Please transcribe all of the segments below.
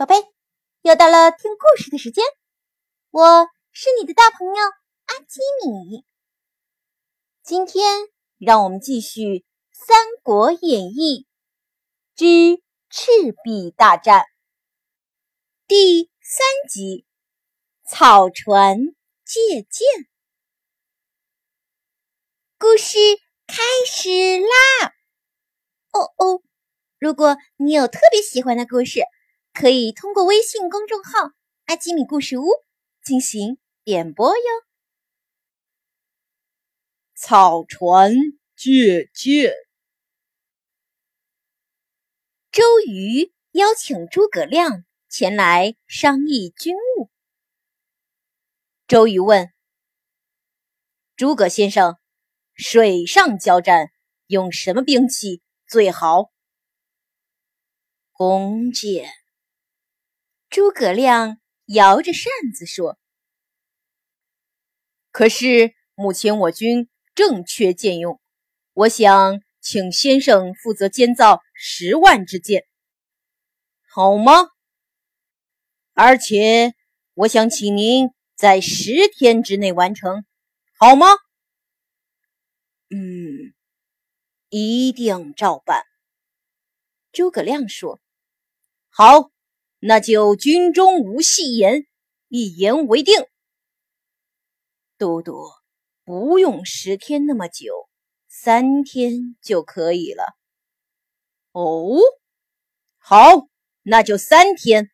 宝贝，又到了听故事的时间，我是你的大朋友阿基米。今天让我们继续《三国演义》之赤壁大战第三集《草船借箭》。故事开始啦！哦哦。如果你有特别喜欢的故事，可以通过微信公众号“阿基米故事屋”进行点播哟。草船借箭。周瑜邀请诸葛亮前来商议军务。周瑜问：“诸葛先生，水上交战用什么兵器最好？”弓箭。诸葛亮摇着扇子说：“可是目前我军正缺箭用，我想请先生负责监造十万支箭，好吗？而且我想请您在十天之内完成，好吗？”“嗯，一定照办。”诸葛亮说。好，那就军中无戏言，一言为定。都督，不用十天那么久，三天就可以了。哦，好，那就三天。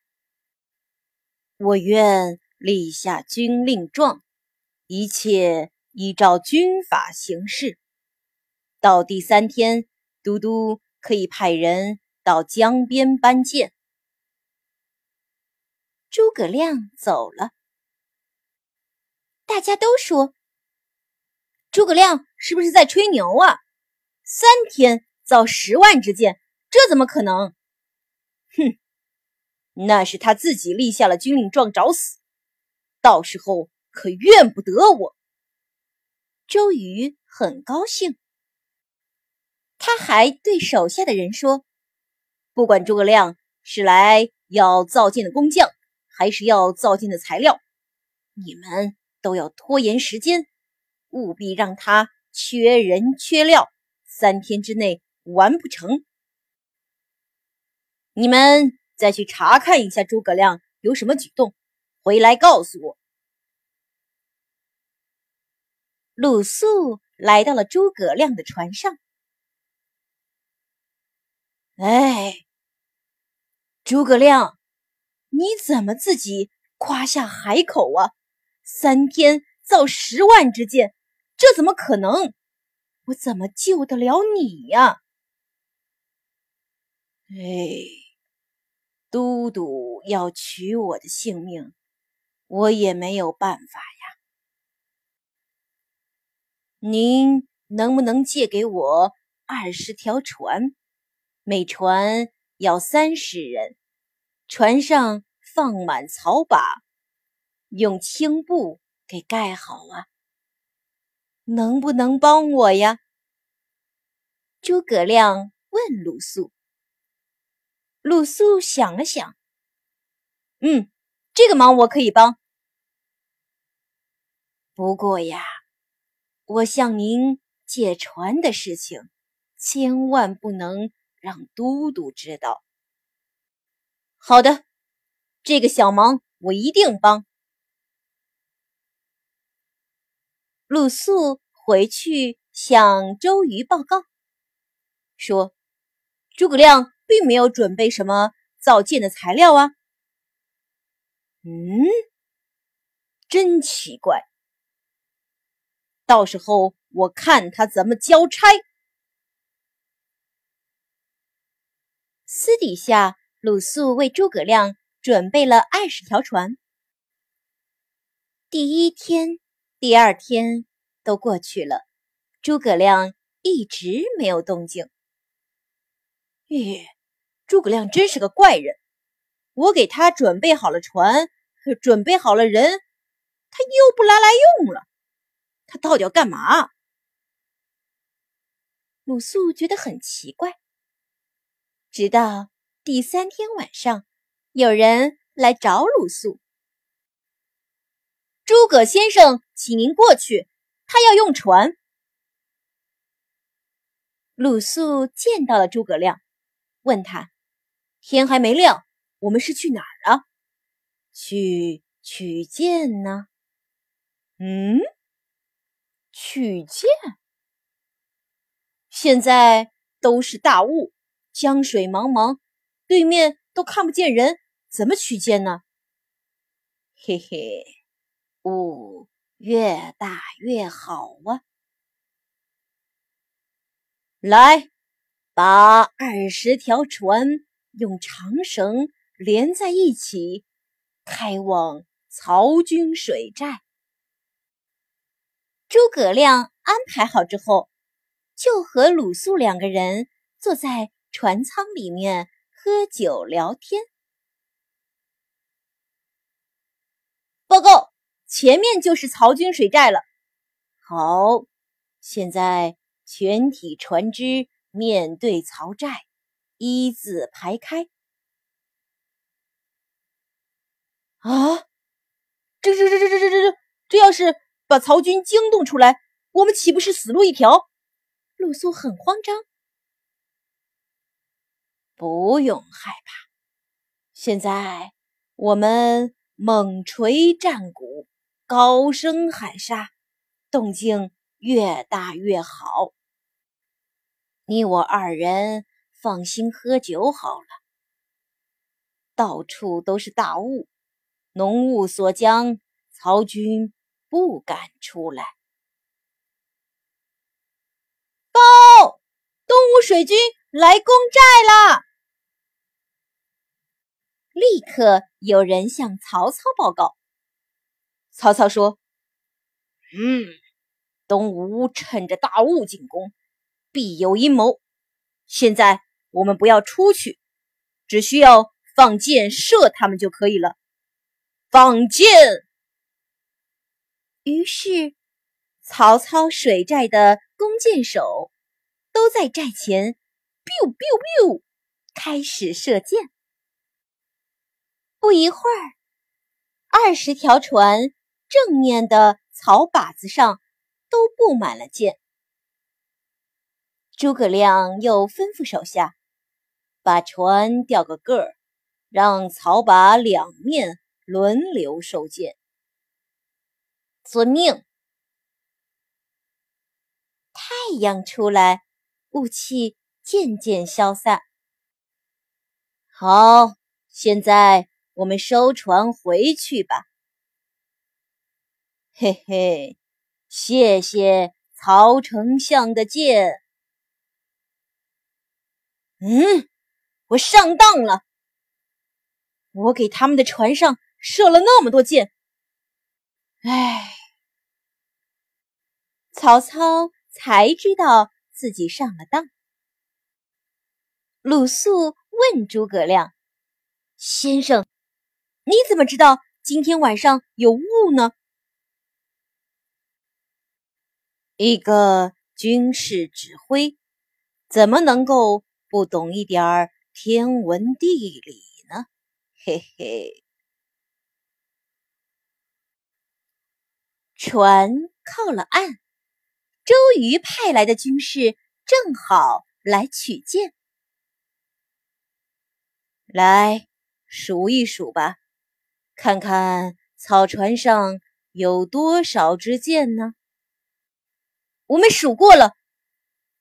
我愿立下军令状，一切依照军法行事。到第三天，都督可以派人到江边搬箭。诸葛亮走了，大家都说：“诸葛亮是不是在吹牛啊？三天造十万支箭，这怎么可能？”哼，那是他自己立下了军令状找死，到时候可怨不得我。周瑜很高兴，他还对手下的人说：“不管诸葛亮是来要造箭的工匠。”还是要造箭的材料，你们都要拖延时间，务必让他缺人缺料，三天之内完不成。你们再去查看一下诸葛亮有什么举动，回来告诉我。鲁肃来到了诸葛亮的船上，哎，诸葛亮。你怎么自己夸下海口啊？三天造十万支箭，这怎么可能？我怎么救得了你呀？哎，都督要取我的性命，我也没有办法呀。您能不能借给我二十条船？每船要三十人，船上。放满草把，用青布给盖好啊！能不能帮我呀？诸葛亮问鲁肃。鲁肃想了想，嗯，这个忙我可以帮。不过呀，我向您借船的事情，千万不能让都督知道。好的。这个小忙我一定帮。鲁肃回去向周瑜报告说：“诸葛亮并没有准备什么造箭的材料啊。”嗯，真奇怪。到时候我看他怎么交差。私底下，鲁肃为诸葛亮。准备了二十条船。第一天、第二天都过去了，诸葛亮一直没有动静。咦，诸葛亮真是个怪人！我给他准备好了船，准备好了人，他又不来来用了。他到底要干嘛？鲁肃觉得很奇怪。直到第三天晚上。有人来找鲁肃。诸葛先生，请您过去，他要用船。鲁肃见到了诸葛亮，问他：“天还没亮，我们是去哪儿啊？”“去取剑呢。”“嗯，取剑？现在都是大雾，江水茫茫，对面都看不见人，怎么取剑呢？”“嘿嘿。”雾越大越好啊！来，把二十条船用长绳连在一起，开往曹军水寨。诸葛亮安排好之后，就和鲁肃两个人坐在船舱里面喝酒聊天。报告。前面就是曹军水寨了。好，现在全体船只面对曹寨，一字排开。啊！这这这这这这这这，这要是把曹军惊动出来，我们岂不是死路一条？鲁肃很慌张。不用害怕，现在我们猛锤战鼓。高声喊杀，动静越大越好。你我二人放心喝酒好了。到处都是大雾，浓雾锁江，曹军不敢出来。报，东吴水军来攻寨了！立刻有人向曹操报告。曹操说：“嗯，东吴趁着大雾进攻，必有阴谋。现在我们不要出去，只需要放箭射他们就可以了。放箭！”于是，曹操水寨的弓箭手都在寨前，biu biu biu，开始射箭。不一会儿，二十条船。正面的草靶子上都布满了箭。诸葛亮又吩咐手下把船调个个儿，让草靶两面轮流收箭。遵命。太阳出来，雾气渐渐消散。好，现在我们收船回去吧。嘿嘿，谢谢曹丞相的箭。嗯，我上当了。我给他们的船上射了那么多箭。唉，曹操才知道自己上了当。鲁肃问诸葛亮：“先生，你怎么知道今天晚上有雾呢？”一个军事指挥，怎么能够不懂一点儿天文地理呢？嘿嘿。船靠了岸，周瑜派来的军士正好来取箭。来数一数吧，看看草船上有多少支箭呢？我们数过了，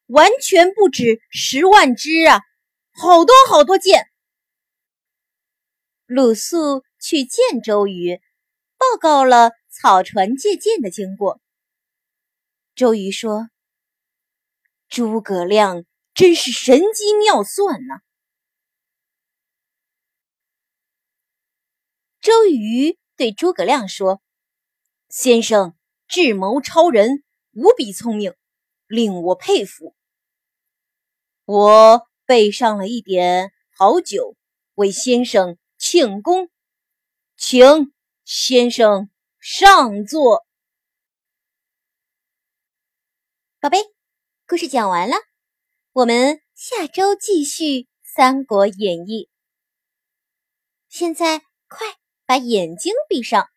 完全不止十万支啊！好多好多箭。鲁肃去见周瑜，报告了草船借箭的经过。周瑜说：“诸葛亮真是神机妙算呐！”周瑜对诸葛亮说：“先生智谋超人。”无比聪明，令我佩服。我备上了一点好酒，为先生庆功，请先生上座。宝贝，故事讲完了，我们下周继续《三国演义》。现在快把眼睛闭上，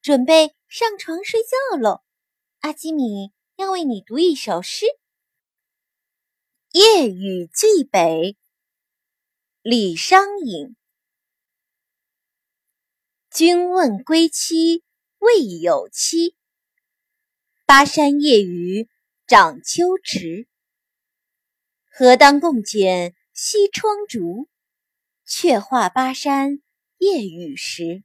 准备上床睡觉喽。阿基米要为你读一首诗，《夜雨寄北》。李商隐。君问归期未有期，巴山夜雨涨秋池。何当共剪西窗烛，却话巴山夜雨时。